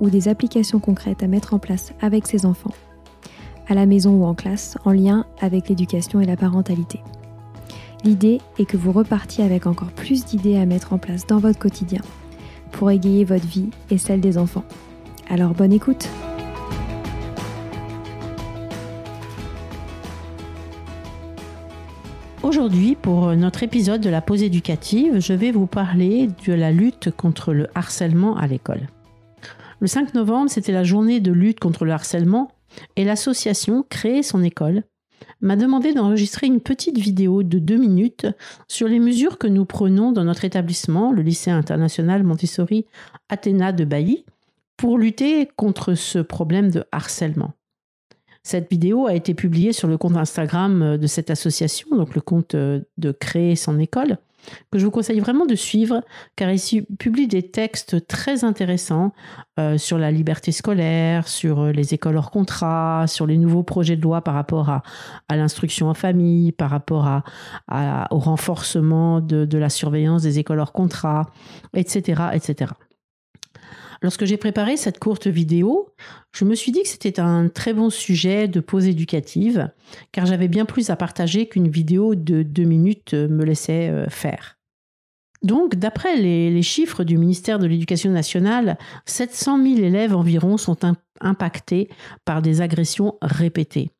ou des applications concrètes à mettre en place avec ses enfants, à la maison ou en classe, en lien avec l'éducation et la parentalité. L'idée est que vous repartiez avec encore plus d'idées à mettre en place dans votre quotidien pour égayer votre vie et celle des enfants. Alors bonne écoute Aujourd'hui, pour notre épisode de la pause éducative, je vais vous parler de la lutte contre le harcèlement à l'école. Le 5 novembre, c'était la journée de lutte contre le harcèlement et l'association Créer son école m'a demandé d'enregistrer une petite vidéo de deux minutes sur les mesures que nous prenons dans notre établissement, le lycée international Montessori Athéna de Bailly, pour lutter contre ce problème de harcèlement. Cette vidéo a été publiée sur le compte Instagram de cette association, donc le compte de Créer son école que je vous conseille vraiment de suivre, car ici publie des textes très intéressants euh, sur la liberté scolaire, sur euh, les écoles hors contrat, sur les nouveaux projets de loi par rapport à, l'instruction en famille, par rapport au renforcement de, la surveillance des écoles hors contrat, etc. Lorsque j'ai préparé cette courte vidéo, je me suis dit que c'était un très bon sujet de pause éducative, car j'avais bien plus à partager qu'une vidéo de deux minutes me laissait euh, faire. Donc, d'après les, chiffres du ministère de l'Éducation nationale, 700 000 élèves environ sont impactés par des agressions répétées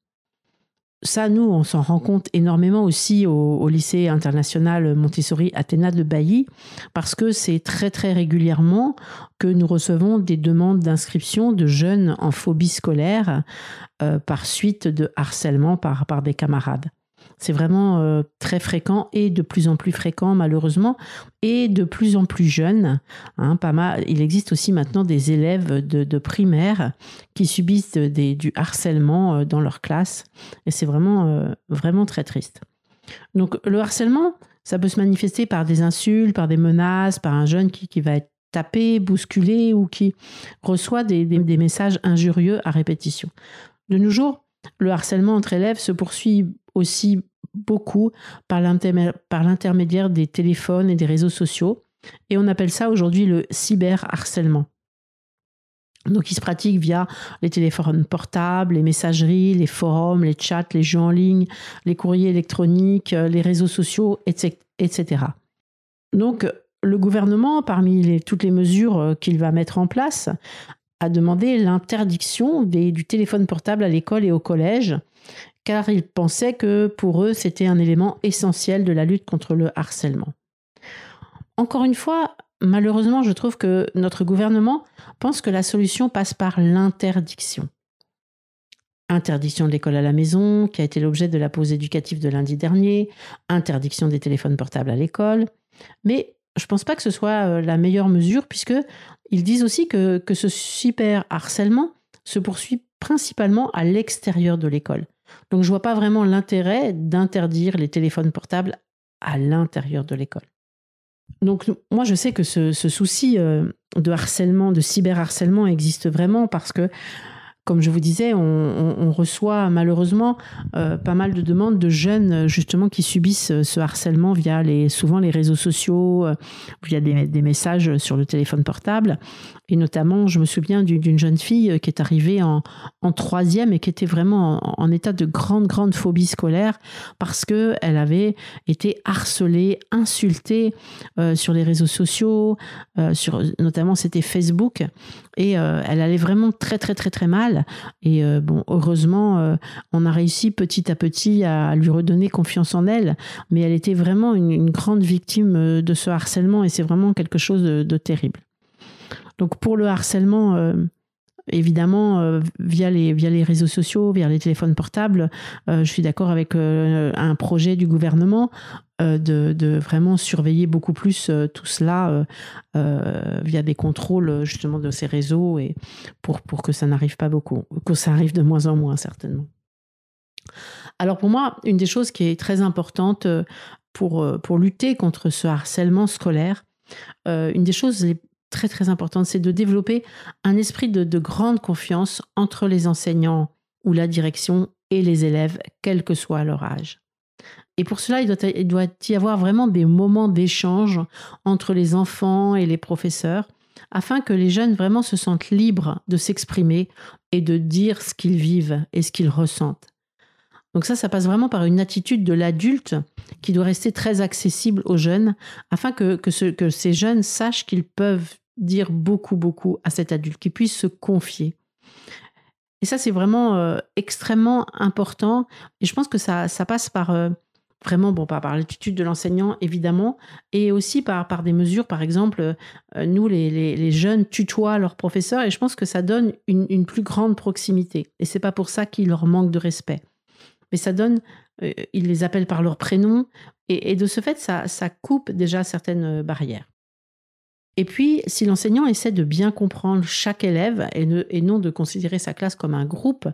ça, nous, on s'en rend compte énormément aussi au, lycée international Montessori Athéna de Bailly, parce que c'est très très régulièrement que nous recevons des demandes d'inscription de jeunes en phobie scolaire euh, par suite de harcèlement par, par des camarades. C'est vraiment euh, très fréquent et de plus en plus fréquent malheureusement et de plus en plus jeune. Hein, pas mal. Il existe aussi maintenant des élèves de, primaire qui subissent du harcèlement euh, dans leur classe et c'est vraiment, euh, vraiment très triste. Donc le harcèlement, ça peut se manifester par des insultes, par des menaces, par un jeune qui, va être tapé, bousculé ou qui reçoit des messages injurieux à répétition. De nos jours, le harcèlement entre élèves se poursuit aussi beaucoup par l'intermédiaire des téléphones et des réseaux sociaux. Et on appelle ça aujourd'hui le cyberharcèlement. Donc, il se pratique via les téléphones portables, les messageries, les forums, les chats, les jeux en ligne, les courriers électroniques, les réseaux sociaux, etc. Donc, le gouvernement, parmi toutes les mesures euh, qu'il va mettre en place, a demandé l'interdiction du téléphone portable à l'école et au collège, car il pensait que pour eux, c'était un élément essentiel de la lutte contre le harcèlement. Encore une fois, malheureusement, je trouve que notre gouvernement pense que la solution passe par l'interdiction. Interdiction de l'école à la maison, qui a été l'objet de la pause éducative de lundi dernier, interdiction des téléphones portables à l'école. Mais je ne pense pas que ce soit euh, la meilleure mesure, puisque ils disent aussi que ce super harcèlement se poursuit principalement à l'extérieur de l'école. Donc je vois pas vraiment l'intérêt d'interdire les téléphones portables à l'intérieur de l'école. Donc moi je sais que ce, souci euh, de harcèlement, de cyberharcèlement existe vraiment parce que comme je vous disais, on, reçoit malheureusement euh, pas mal de demandes de jeunes justement qui subissent euh, ce harcèlement via les, souvent les réseaux sociaux, via des, messages sur le téléphone portable. Et notamment, je me souviens d'une jeune fille qui est arrivée en, troisième et qui était vraiment en, état de grande, grande phobie scolaire parce qu'elle avait été harcelée, insultée sur les réseaux sociaux, sur, notamment c'était Facebook. Et elle allait vraiment très, très, très, très mal. Et euh, bon, heureusement, euh, on a réussi petit à petit à lui redonner confiance en elle. Mais elle était vraiment une, grande victime euh, de ce harcèlement et c'est vraiment quelque chose de, terrible. Donc pour le harcèlement, évidemment, via, les, via les réseaux sociaux, via les téléphones portables, je suis d'accord avec un projet du gouvernement euh, de, vraiment surveiller beaucoup plus euh, tout cela euh, via des contrôles justement de ces réseaux et pour, que ça n'arrive pas beaucoup, que ça arrive de moins en moins certainement. Alors pour moi, une des choses qui est très importante pour, pour lutter contre ce harcèlement scolaire, une des choses très très importantes, c'est de développer un esprit de, de grande confiance entre les enseignants ou la direction et les élèves, quel que soit leur âge. Et pour cela, il doit, il doit y avoir vraiment des moments d'échange entre les enfants et les professeurs, afin que les jeunes vraiment se sentent libres de s'exprimer et de dire ce qu'ils vivent et ce qu'ils ressentent. Donc ça, ça passe vraiment par une attitude de l'adulte qui doit rester très accessible aux jeunes, afin que, que, ce, que ces jeunes sachent qu'ils peuvent dire beaucoup, beaucoup à cet adulte, qu'ils puissent se confier. Et ça, c'est vraiment euh, extrêmement important. Et je pense que ça, ça passe par... Euh, vraiment bon, par, par l'attitude de l'enseignant, évidemment, et aussi par, par des mesures, par exemple, euh, nous, les, les, jeunes tutoient leurs professeurs, et je pense que ça donne une, une plus grande proximité. Et c'est pas pour ça qu'il leur manque de respect. Mais ça donne, euh, ils les appellent par leur prénom, et, de ce fait, ça, coupe déjà certaines barrières. Et puis, si l'enseignant essaie de bien comprendre chaque élève et, non de considérer sa classe comme un groupe,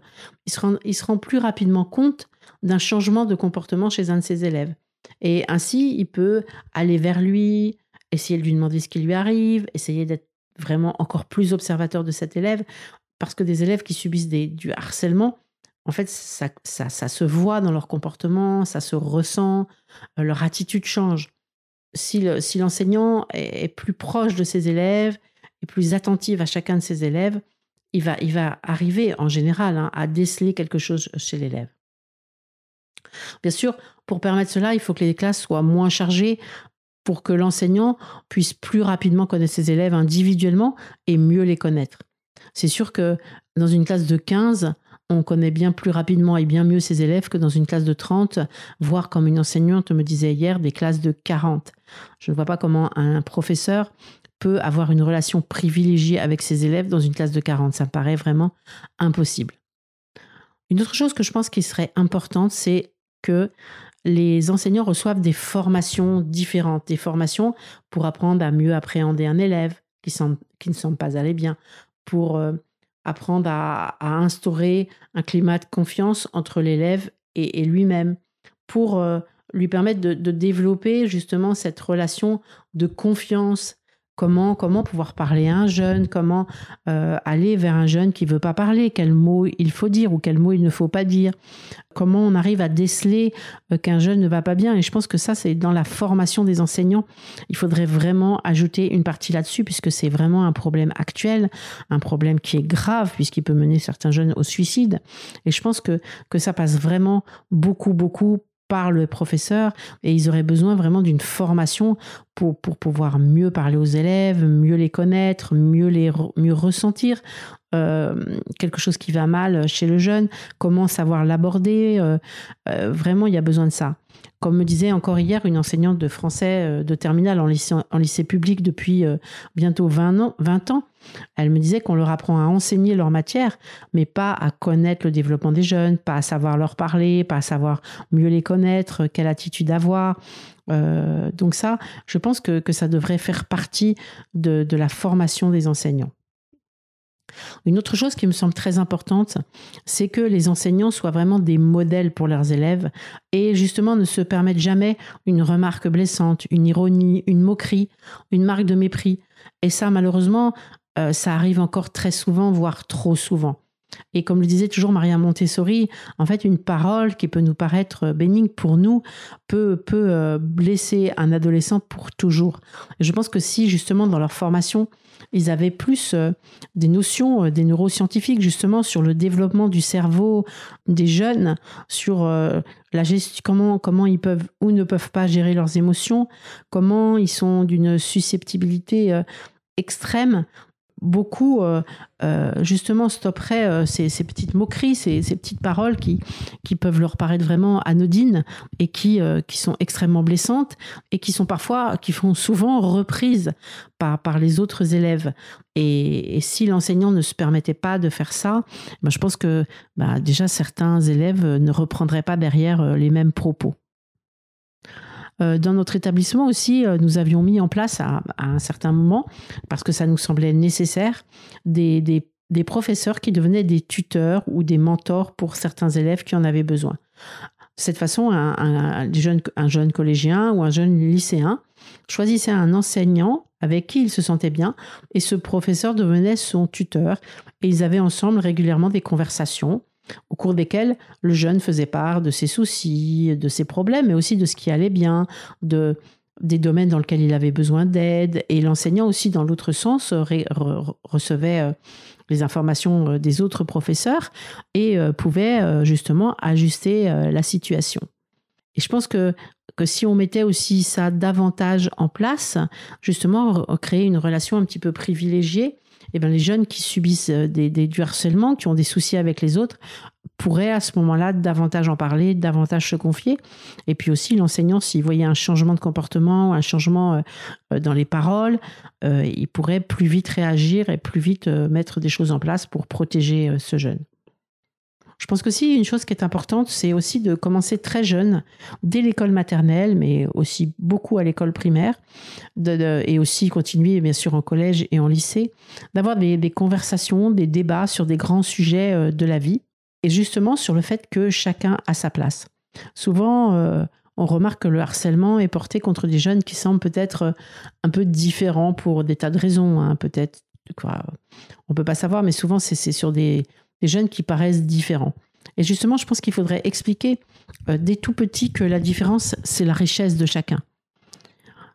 il se rend, plus rapidement compte d'un changement de comportement chez un de ses élèves. Et ainsi, il peut aller vers lui, essayer de lui demander ce qui lui arrive, essayer d'être vraiment encore plus observateur de cet élève, parce que des élèves qui subissent du harcèlement, en fait, ça, ça, ça, se voit dans leur comportement, ça se ressent, euh, leur attitude change. Si l'enseignant si est, plus proche de ses élèves, est plus attentif à chacun de ses élèves, il va, il va arriver en général hein, à déceler quelque chose chez l'élève. Bien sûr, pour permettre cela, il faut que les classes soient moins chargées pour que l'enseignant puisse plus rapidement connaître ses élèves individuellement et mieux les connaître. C'est sûr que dans une classe de 15, on connaît bien plus rapidement et bien mieux ses élèves que dans une classe de 30, voire comme une enseignante me disait hier, des classes de 40. Je ne vois pas comment un professeur peut avoir une relation privilégiée avec ses élèves dans une classe de 40. Ça me paraît vraiment impossible. Une autre chose que je pense qui serait importante, c'est que les enseignants reçoivent des formations différentes, des formations pour apprendre à mieux appréhender un élève qui, qui ne semble pas aller bien, pour euh, apprendre à, instaurer un climat de confiance entre l'élève et, lui-même, pour euh, lui permettre de, développer justement cette relation de confiance Comment, comment pouvoir parler à un jeune, comment euh, aller vers un jeune qui veut pas parler, quel mot il faut dire ou quel mot il ne faut pas dire, comment on arrive à déceler euh, qu'un jeune ne va pas bien? Et je pense que ça, c'est dans la formation des enseignants. Il faudrait vraiment ajouter une partie là-dessus, puisque c'est vraiment un problème actuel, un problème qui est grave, puisqu'il peut mener certains jeunes au suicide. Et je pense que, que ça passe vraiment beaucoup, beaucoup par le professeur et ils auraient besoin vraiment d'une formation pour, pour pouvoir mieux parler aux élèves, mieux les connaître, mieux les mieux ressentir euh, quelque chose qui va mal chez le jeune, comment savoir l'aborder. Euh, euh, vraiment, il y a besoin de ça. Comme me disait encore hier une enseignante de français de terminale en lycée, public depuis bientôt 20 ans, 20 ans, elle me disait qu'on leur apprend à enseigner leur matière, mais pas à connaître le développement des jeunes, pas à savoir leur parler, pas à savoir mieux les connaître, quelle attitude avoir. donc ça, je pense que, ça devrait faire partie de la formation des enseignants. Une autre chose qui me semble très importante, c'est que les enseignants soient vraiment des modèles pour leurs élèves et justement ne se permettent jamais une remarque blessante, une ironie, une moquerie, une marque de mépris. Et ça, malheureusement, euh, ça arrive encore très souvent, voire trop souvent. Et comme le disait toujours Maria Montessori, en fait, une parole qui peut nous paraître bénigne pour nous peut, euh, blesser un adolescent pour toujours. Je pense que si justement dans leur formation, ils avaient plus euh, des notions euh, des neuroscientifiques justement sur le développement du cerveau des jeunes, sur la gestion, comment, comment ils peuvent ou ne peuvent pas gérer leurs émotions, comment ils sont d'une susceptibilité extrême beaucoup euh, euh, justement stopperaient euh, ces, petites moqueries, ces, petites paroles qui, qui peuvent leur paraître vraiment anodines et qui, qui sont extrêmement blessantes et qui sont parfois, qui font souvent reprises par, par les autres élèves. Et, si l'enseignant ne se permettait pas de faire ça, ben je pense que ben déjà certains élèves ne reprendraient pas derrière les mêmes propos. Euh, dans notre établissement aussi, euh, nous avions mis en place à, un certain moment, parce que ça nous semblait nécessaire, des, professeurs qui devenaient des tuteurs ou des mentors pour certains élèves qui en avaient besoin. De cette façon, un, jeune, un jeune collégien ou un jeune lycéen choisissait un enseignant avec qui il se sentait bien et ce professeur devenait son tuteur et ils avaient ensemble régulièrement des conversations au cours desquels le jeune faisait part de ses soucis, de ses problèmes, mais aussi de ce qui allait bien, de, des domaines dans lesquels il avait besoin d'aide. Et l'enseignant aussi, dans l'autre sens, recevait euh, les informations euh, des autres professeurs et euh, pouvait justement ajuster la situation. Et je pense que, que si on mettait aussi ça davantage en place, justement, créer une relation un petit peu privilégiée, eh bien, les jeunes qui subissent euh, des, du harcèlement, qui ont des soucis avec les autres, pourraient à ce moment-là davantage en parler, davantage se confier. Et puis aussi, l'enseignant, s'il voyait un changement de comportement, un changement euh, euh, dans les paroles, il pourrait plus vite réagir et plus vite mettre des choses en place pour protéger ce jeune. Je pense que une chose qui est importante, c'est aussi de commencer très jeune, dès l'école maternelle, mais aussi beaucoup à l'école primaire, et aussi continuer bien sûr en collège et en lycée, d'avoir des, conversations, des débats sur des grands sujets euh, de la vie, et justement sur le fait que chacun a sa place. Souvent, euh, on remarque que le harcèlement est porté contre des jeunes qui semblent peut-être euh, un peu différents pour des tas de raisons, hein, peut-être. On peut pas savoir, mais souvent c'est sur des, des jeunes qui paraissent différents. Et justement, je pense qu'il faudrait expliquer euh, dès tout petit que la différence, c'est la richesse de chacun.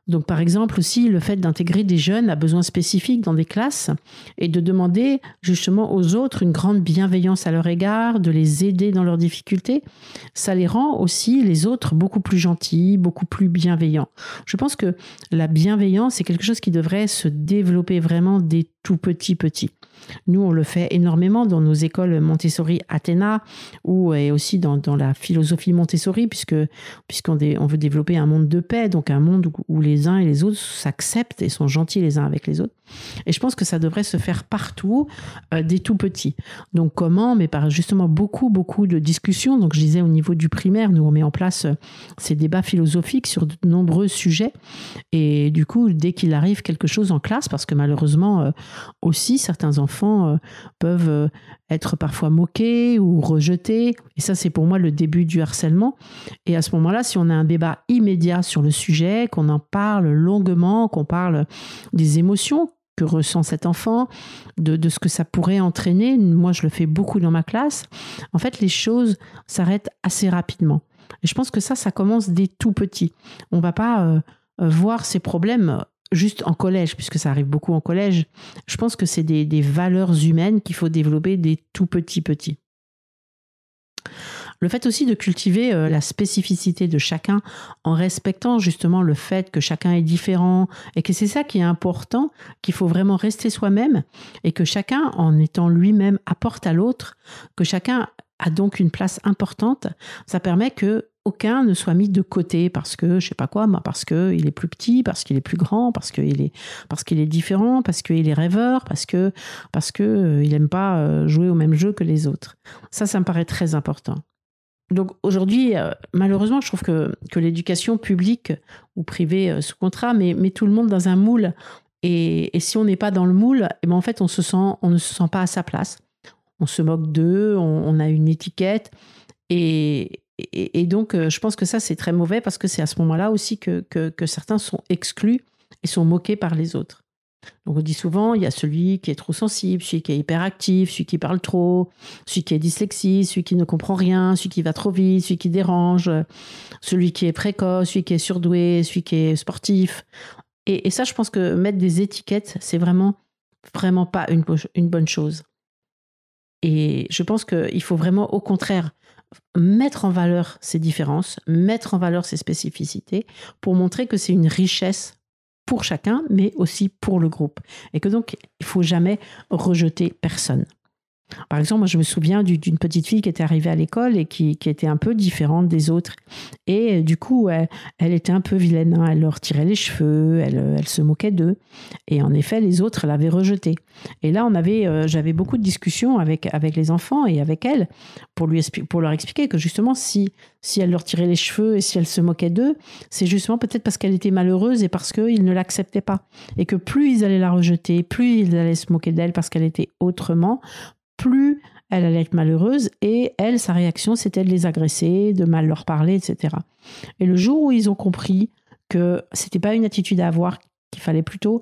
Donc, par exemple, aussi le fait d'intégrer des jeunes à besoins spécifiques dans des classes et de demander justement aux autres une grande bienveillance à leur égard, de les aider dans leurs difficultés, ça les rend aussi, les autres, beaucoup plus gentils, beaucoup plus bienveillants. Je pense que la bienveillance est quelque chose qui devrait se développer vraiment dès tout petit petit. Nous, on le fait énormément dans nos écoles Montessori Athéna ou et aussi dans, la philosophie Montessori, puisque puisqu'on on veut développer un monde de paix, donc un monde où, les uns et les autres s'acceptent et sont gentils les uns avec les autres. Et je pense que ça devrait se faire partout, euh, des tout petits. Donc comment? Mais par justement beaucoup, beaucoup de discussions. Donc je disais au niveau du primaire, nous on met en place euh, ces débats philosophiques sur de nombreux sujets. Et du coup, dès qu'il arrive quelque chose en classe, parce que malheureusement euh, aussi certains enfants enfants euh, peuvent euh, être parfois moqués ou rejetés. Et ça, c'est pour moi le début du harcèlement. Et à ce moment-là, si on a un débat immédiat sur le sujet, qu'on en parle longuement, qu'on parle des émotions que ressent cet enfant, de, ce que ça pourrait entraîner, moi je le fais beaucoup dans ma classe, en fait les choses s'arrêtent assez rapidement. Et je pense que ça, ça commence dès tout petit. On va pas euh, voir ces problèmes juste en collège, puisque ça arrive beaucoup en collège, je pense que c'est des, valeurs humaines qu'il faut développer des tout petits petits. Le fait aussi de cultiver euh, la spécificité de chacun en respectant justement le fait que chacun est différent et que c'est ça qui est important, qu'il faut vraiment rester soi-même et que chacun, en étant lui-même, apporte à l'autre, que chacun a donc une place importante, ça permet que aucun ne soit mis de côté parce que je sais pas quoi, parce que il est plus petit, parce qu'il est plus grand, parce qu'il est parce qu'il est différent, parce qu'il est rêveur, parce que parce que euh, il aime pas euh, jouer au même jeu que les autres. Ça, ça me paraît très important. Donc aujourd'hui, euh, malheureusement, je trouve que, que l'éducation publique ou privée sous contrat met, tout le monde dans un moule. Et, et si on n'est pas dans le moule, eh ben en fait, on, se sent, on ne se sent pas à sa place. On se moque d'eux, on, on, a une étiquette. Et, et, donc, euh, je pense que ça, c'est très mauvais parce que c'est à ce moment-là aussi que, que, certains sont exclus et sont moqués par les autres. Donc on dit souvent, il y a celui qui est trop sensible, celui qui est hyperactif, celui qui parle trop, celui qui est dyslexique, celui qui ne comprend rien, celui qui va trop vite, celui qui dérange, celui qui est précoce, celui qui est surdoué, celui qui est sportif. Et, ça, je pense que mettre des étiquettes, c'est vraiment, vraiment pas une, une bonne chose. Et je pense qu'il faut vraiment, au contraire, mettre en valeur ces différences, mettre en valeur ces spécificités pour montrer que c'est une richesse pour chacun, mais aussi pour le groupe. Et que donc, il faut jamais rejeter personne. Par exemple, moi, je me souviens d'une petite fille qui était arrivée à l'école et qui, était un peu différente des autres. Et euh, du coup, elle, était un peu vilaine. Hein. Elle leur tirait les cheveux, elle, se moquait d'eux. Et en effet, les autres l'avaient rejetée. Et là, euh, j'avais beaucoup de discussions avec, les enfants et avec elle pour, leur expliquer que justement, si elle leur tirait les cheveux et si elle se moquait d'eux, c'est justement peut-être parce qu'elle était malheureuse et parce qu'ils ne l'acceptaient pas. Et que plus ils allaient la rejeter, plus ils allaient se moquer d'elle parce qu'elle était autrement, plus elle allait être malheureuse et elle, sa réaction, c'était de les agresser, de mal leur parler, etc. Et le jour où ils ont compris que c'était pas une attitude à avoir, qu'il fallait plutôt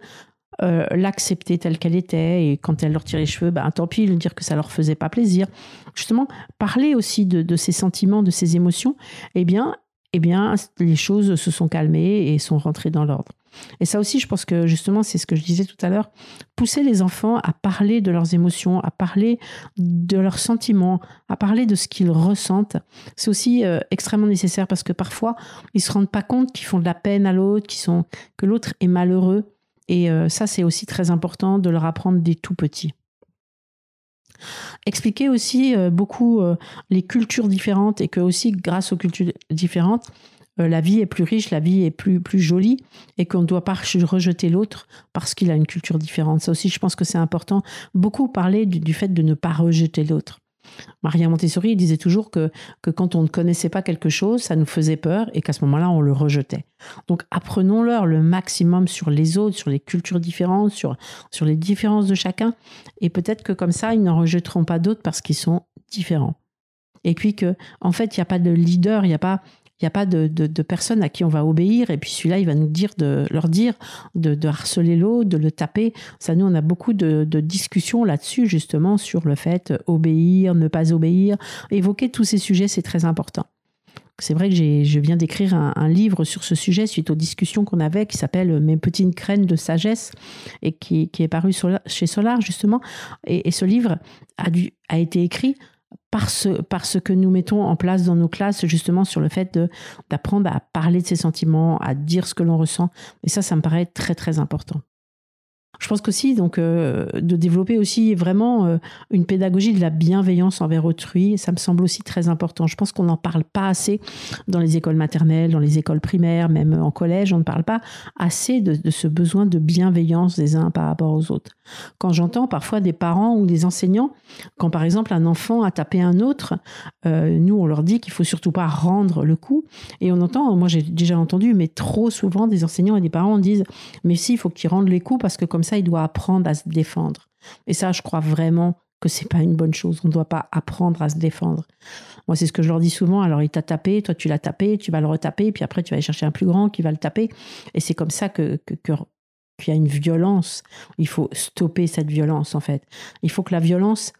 euh, l'accepter telle qu'elle était et quand elle leur tire les cheveux, ben, tant pis, dire que ça leur faisait pas plaisir. Justement, parler aussi de, de ses sentiments, de ses émotions, eh bien, eh bien, les choses se sont calmées et sont rentrées dans l'ordre. Et ça aussi, je pense que justement, c'est ce que je disais tout à l'heure, pousser les enfants à parler de leurs émotions, à parler de leurs sentiments, à parler de ce qu'ils ressentent, c'est aussi euh, extrêmement nécessaire parce que parfois, ils se rendent pas compte qu'ils font de la peine à l'autre, sont, que l'autre est malheureux. Et euh, ça, c'est aussi très important de leur apprendre des tout petits. Expliquer aussi euh, beaucoup les cultures différentes et que aussi grâce aux cultures différentes, la vie est plus riche, la vie est plus, plus jolie et qu'on ne doit pas rejeter l'autre parce qu'il a une culture différente. Ça aussi, je pense que c'est important. Beaucoup parler du fait de ne pas rejeter l'autre. Maria Montessori disait toujours que, que quand on ne connaissait pas quelque chose, ça nous faisait peur et qu'à ce moment-là, on le rejetait. Donc apprenons-leur le maximum sur les autres, sur les cultures différentes, sur, sur les différences de chacun. Et peut-être que comme ça, ils n'en rejetteront pas d'autres parce qu'ils sont différents. Et puis que, en fait, il n'y a pas de leader, il n'y a pas il n'y a pas de, personne à qui on va obéir. Et puis celui-là, il va nous dire de leur dire de, harceler l'autre, de le taper. Ça, nous, on a beaucoup de, discussions là-dessus, justement, sur le fait obéir, ne pas obéir. Évoquer tous ces sujets, c'est très important. C'est vrai que je viens d'écrire un, livre sur ce sujet suite aux discussions qu'on avait qui s'appelle Mes petites crènes de sagesse et qui, est paru chez Solar justement. Et, ce livre a, a été écrit parce, parce que nous mettons en place dans nos classes, justement, sur le fait d'apprendre à parler de ses sentiments, à dire ce que l'on ressent. Et ça, ça me paraît très, très important. Je pense qu'aussi, donc, euh, de développer aussi vraiment euh, une pédagogie de la bienveillance envers autrui, ça me semble aussi très important. Je pense qu'on n'en parle pas assez dans les écoles maternelles, dans les écoles primaires, même en collège, on ne parle pas assez de, ce besoin de bienveillance des uns par rapport aux autres. Quand j'entends parfois des parents ou des enseignants, quand par exemple un enfant a tapé un autre, euh, nous on leur dit qu'il faut surtout pas rendre le coup, et on entend, moi j'ai déjà entendu, mais trop souvent des enseignants et des parents disent, mais si, il faut qu'il rende les coups parce que comme ça, il doit apprendre à se défendre. Et ça, je crois vraiment que c'est pas une bonne chose. On ne doit pas apprendre à se défendre. Moi, c'est ce que je leur dis souvent. Alors, il t'a tapé, toi, tu l'as tapé, tu vas le retaper, puis après, tu vas aller chercher un plus grand qui va le taper. Et c'est comme ça que, que, qu'il y a une violence. Il faut stopper cette violence, en fait. Il faut que la violence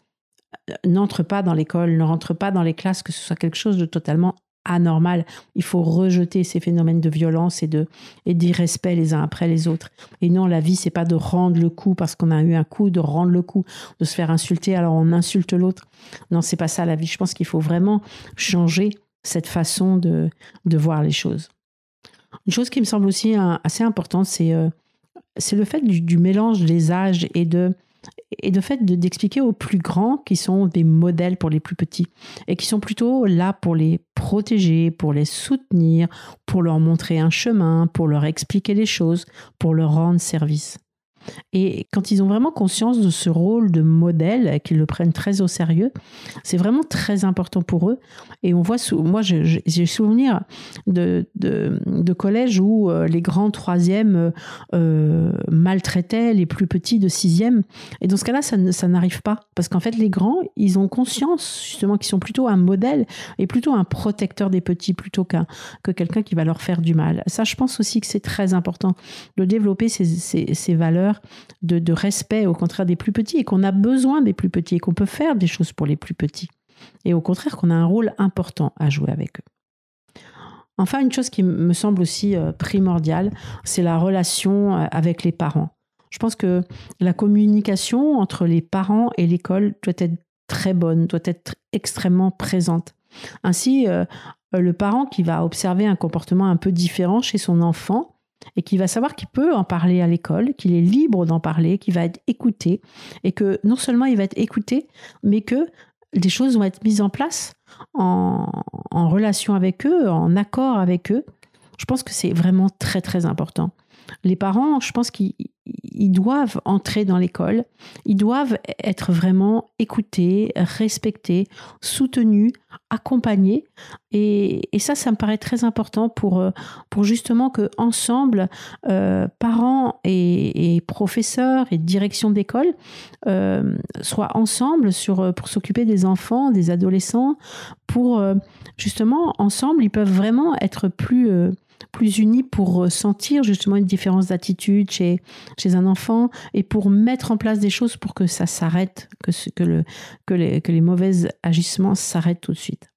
euh, n'entre pas dans l'école, ne rentre pas dans les classes, que ce soit quelque chose de totalement anormal. Il faut rejeter ces phénomènes de violence et de et d'irrespect les uns après les autres. Et non, la vie, c'est pas de rendre le coup parce qu'on a eu un coup, de rendre le coup, de se faire insulter alors on insulte l'autre. Non, c'est pas ça la vie. Je pense qu'il faut vraiment changer cette façon de, de voir les choses. Une chose qui me semble aussi assez importante, c'est euh, le fait du, mélange des âges et de et de fait d'expliquer aux plus grands qui sont des modèles pour les plus petits et qui sont plutôt là pour les protéger, pour les soutenir, pour leur montrer un chemin, pour leur expliquer les choses, pour leur rendre service. Et quand ils ont vraiment conscience de ce rôle de modèle, qu'ils le prennent très au sérieux, c'est vraiment très important pour eux. Et on voit, moi j'ai souvenir de, de, de collèges où euh, les grands troisièmes euh, maltraitaient les plus petits de sixième. Et dans ce cas-là, ça, n'arrive pas. Parce qu'en fait, les grands, ils ont conscience justement qu'ils sont plutôt un modèle et plutôt un protecteur des petits plutôt qu'un que quelqu'un qui va leur faire du mal. Ça, je pense aussi que c'est très important de développer ces, ces valeurs de respect, au contraire, des plus petits, et qu'on a besoin des plus petits, et qu'on peut faire des choses pour les plus petits. Et au contraire, qu'on a un rôle important à jouer avec eux. Enfin, une chose qui me semble aussi euh, primordiale, c'est la relation euh, avec les parents. Je pense que la communication entre les parents et l'école doit être très bonne, doit être extrêmement présente. Ainsi, euh, le parent qui va observer un comportement un peu différent chez son enfant et qui va savoir qu'il peut en parler à l'école, qu'il est libre d'en parler, qu'il va être écouté et que non seulement il va être écouté, mais que des choses vont être mises en place en, en relation avec eux, en accord avec eux. Je pense que c'est vraiment très très important. Les parents, je pense qu'ils ils doivent entrer dans l'école, ils doivent être vraiment écoutés, respectés, soutenus, accompagnés. Et, ça, ça me paraît très important pour, euh, pour justement que ensemble, euh, parents et, professeurs et direction d'école euh, soient ensemble pour s'occuper des enfants, des adolescents, pour justement, ensemble, ils peuvent vraiment être plus plus unis pour sentir justement une différence d'attitude chez, chez un enfant et pour mettre en place des choses pour que ça s'arrête, que, que, le, que, les, que les mauvais agissements s'arrêtent tout de suite.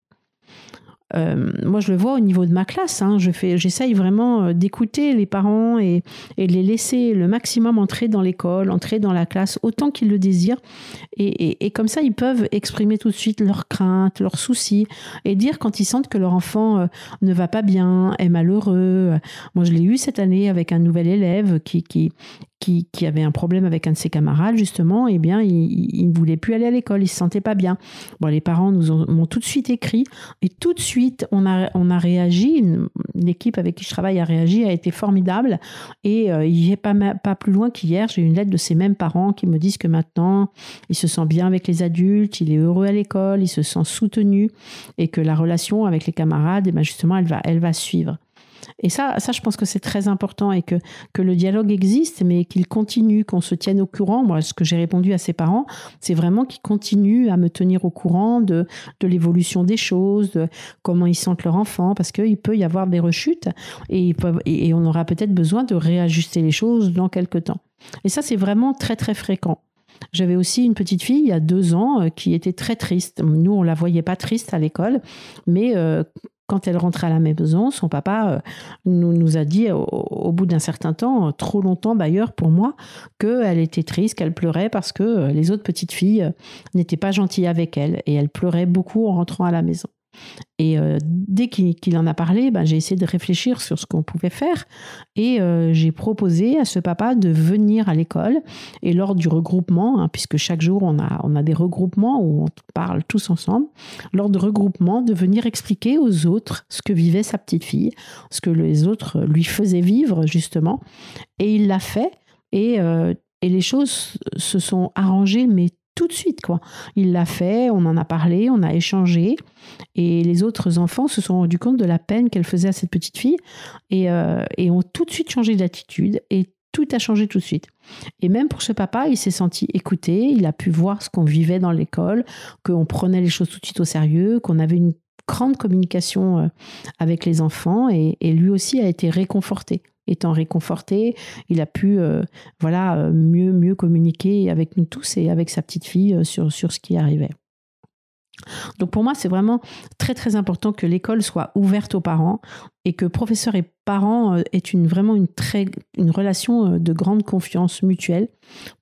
Euh, moi, je le vois au niveau de ma classe. Hein. je fais, j'essaye vraiment euh, d'écouter les parents et, et, les laisser le maximum entrer dans l'école, entrer dans la classe autant qu'ils le désirent. Et, et, comme ça, ils peuvent exprimer tout de suite leurs craintes, leurs soucis et dire quand ils sentent que leur enfant euh, ne va pas bien, est malheureux. Moi, je l'ai eu cette année avec un nouvel élève qui, qui, qui, avait un problème avec un de ses camarades, justement, eh bien, il, ne voulait plus aller à l'école, il se sentait pas bien. Bon, les parents nous ont, tout de suite écrit et tout de suite, on a, on a réagi. L'équipe avec qui je travaille a réagi, a été formidable. Et euh, il n'y est pas, pas plus loin qu'hier, j'ai eu une lettre de ces mêmes parents qui me disent que maintenant, il se sent bien avec les adultes, il est heureux à l'école, il se sent soutenu et que la relation avec les camarades, eh ben justement, elle va, elle va suivre. Et ça, ça, je pense que c'est très important et que, que le dialogue existe, mais qu'il continue, qu'on se tienne au courant. Moi, ce que j'ai répondu à ses parents, c'est vraiment qu'ils continuent à me tenir au courant de, de l'évolution des choses, de comment ils sentent leur enfant, parce qu'il peut y avoir des rechutes et, et on aura peut-être besoin de réajuster les choses dans quelques temps. Et ça, c'est vraiment très, très fréquent. J'avais aussi une petite fille il y a deux ans euh, qui était très triste. Nous, on la voyait pas triste à l'école, mais euh, quand elle rentrait à la maison, son papa euh, nous, nous a dit au, bout d'un certain temps, trop longtemps d'ailleurs pour moi, qu'elle était triste, qu'elle pleurait parce que les autres petites filles n'étaient pas gentilles avec elle et elle pleurait beaucoup en rentrant à la maison. Et euh, dès qu'il en a parlé, ben, j'ai essayé de réfléchir sur ce qu'on pouvait faire. Et euh, j'ai proposé à ce papa de venir à l'école. Et lors du regroupement, hein, puisque chaque jour on a, on a des regroupements où on parle tous ensemble, lors de regroupement, de venir expliquer aux autres ce que vivait sa petite fille, ce que les autres lui faisaient vivre justement. Et il l'a fait. Et, euh, et les choses se sont arrangées, mais tout de suite, quoi. Il l'a fait, on en a parlé, on a échangé, et les autres enfants se sont rendus compte de la peine qu'elle faisait à cette petite fille, et, euh, et ont tout de suite changé d'attitude, et tout a changé tout de suite. Et même pour ce papa, il s'est senti écouté, il a pu voir ce qu'on vivait dans l'école, qu'on prenait les choses tout de suite au sérieux, qu'on avait une grande communication euh, avec les enfants, et lui aussi a été réconforté étant réconforté, il a pu euh, voilà euh, mieux mieux communiquer avec nous tous et avec sa petite fille euh, sur ce qui arrivait. Donc pour moi, c'est vraiment très très important que l'école soit ouverte aux parents et que professeurs et parents aient vraiment une relation de grande confiance mutuelle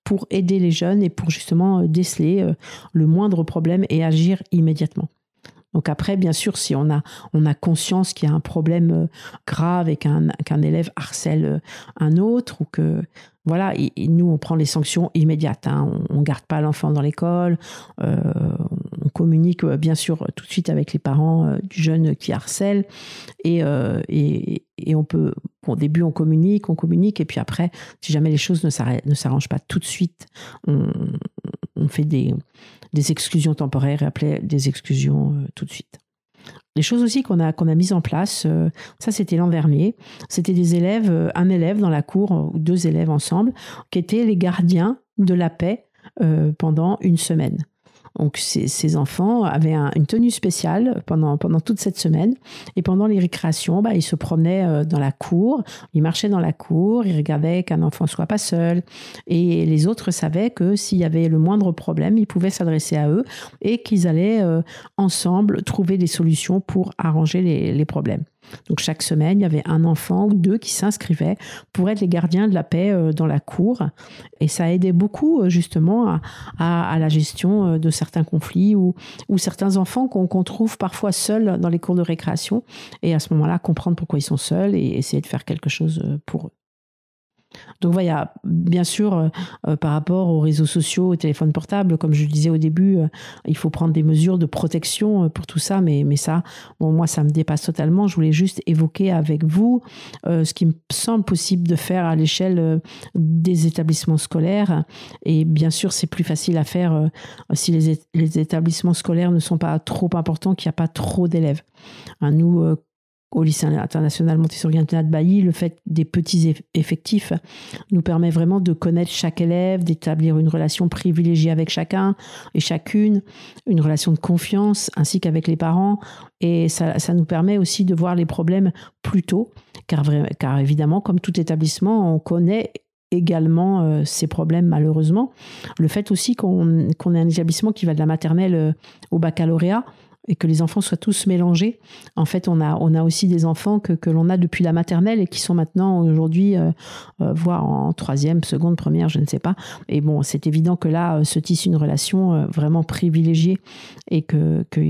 pour aider les jeunes et pour justement déceler le moindre problème et agir immédiatement. Donc après, bien sûr, si on a, on a conscience qu'il y a un problème euh, grave et qu'un élève harcèle euh, un autre ou que voilà, nous on prend les sanctions immédiates. Hein. On, ne garde pas l'enfant dans l'école. Euh, on communique bien sûr tout de suite avec les parents du jeune qui harcèle et, et, et on peut. au début on communique, on communique et puis après, si jamais les choses ne s'arrangent pas tout de suite, on, on fait des des exclusions temporaires et après des exclusions euh, tout de suite. Les choses aussi qu'on a, a mises en place, euh, ça c'était l'an dernier, c'était des élèves, euh, un élève dans la cour, ou deux élèves ensemble, qui étaient les gardiens de la paix pendant une semaine. Donc ces, enfants avaient une tenue spéciale pendant, pendant toute cette semaine. Et pendant les récréations, bah, ils se promenaient euh, dans la cour, ils marchaient dans la cour, ils regardaient qu'un enfant soit pas seul. Et les autres savaient que s'il y avait le moindre problème, ils pouvaient s'adresser à eux et qu'ils allaient euh, ensemble trouver des solutions pour arranger les problèmes. Donc chaque semaine, il y avait un enfant ou deux qui s'inscrivaient pour être les gardiens de la paix euh, dans la cour. Et ça aidait beaucoup euh, justement à, la gestion euh, de certains conflits ou, certains enfants qu'on trouve parfois seuls dans les cours de récréation. Et à ce moment-là, comprendre pourquoi ils sont seuls et essayer de faire quelque chose pour eux. Donc voilà, bien sûr, euh, euh, par rapport aux réseaux sociaux, aux téléphones portables, comme je le disais au début, euh, il faut prendre des mesures de protection pour tout ça, mais, mais ça, bon, moi, ça me dépasse totalement. Je voulais juste évoquer avec vous ce qui me semble possible de faire à l'échelle des établissements scolaires. Et bien sûr, c'est plus facile à faire si les, les, établissements scolaires ne sont pas trop importants, qu'il n'y a pas trop d'élèves. Hein, nous, au lycée international Montessori Internat de Bailly, le fait des petits effectifs nous permet vraiment de connaître chaque élève, d'établir une relation privilégiée avec chacun et chacune, une relation de confiance ainsi qu'avec les parents. Et ça, ça, nous permet aussi de voir les problèmes plus tôt, car, évidemment, comme tout établissement, on connaît également euh, ces problèmes malheureusement. Le fait aussi qu'on qu ait un établissement qui va de la maternelle euh, au baccalauréat, et que les enfants soient tous mélangés. En fait, on a, on a aussi des enfants que, que l'on a depuis la maternelle et qui sont maintenant aujourd'hui, euh, euh, voire en troisième, seconde, première, je ne sais pas. Et bon, c'est évident que là euh, se tisse une relation vraiment privilégiée et que, que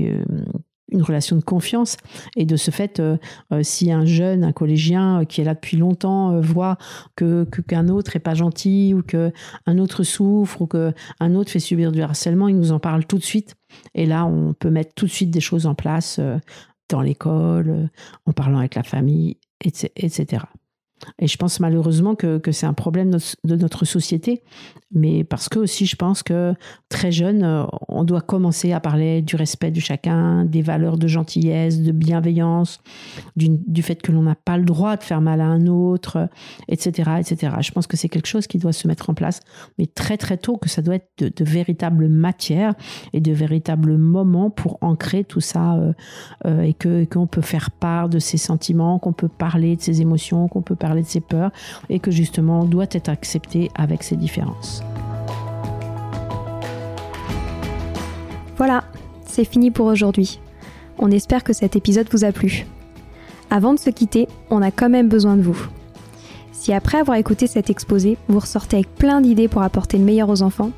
une relation de confiance. Et de ce fait, euh, euh, si un jeune, un collégien euh, qui est là depuis longtemps voit que qu'un autre est pas gentil ou que un autre souffre ou que un autre fait subir du harcèlement, il nous en parle tout de suite. Et là, on peut mettre tout de suite des choses en place dans l'école, en parlant avec la famille, etc. Et je pense malheureusement que, que c'est un problème de notre société, mais parce que aussi je pense que très jeune, euh, on doit commencer à parler du respect de chacun, des valeurs de gentillesse, de bienveillance, du, fait que l'on n'a pas le droit de faire mal à un autre, etc. etc. Je pense que c'est quelque chose qui doit se mettre en place, mais très très tôt, que ça doit être de, véritables matières et de véritables moments pour ancrer tout ça euh, euh, et qu'on peut faire part de ses sentiments, qu'on peut parler de ses émotions, qu'on peut parler de ses peurs et que justement doit être accepté avec ses différences. Voilà, c'est fini pour aujourd'hui. On espère que cet épisode vous a plu. Avant de se quitter, on a quand même besoin de vous. Si après avoir écouté cet exposé, vous ressortez avec plein d'idées pour apporter le meilleur aux enfants,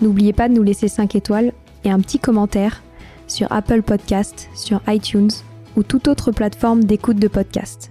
n'oubliez pas de nous laisser 5 étoiles et un petit commentaire sur Apple Podcast, sur iTunes ou toute autre plateforme d'écoute de podcast.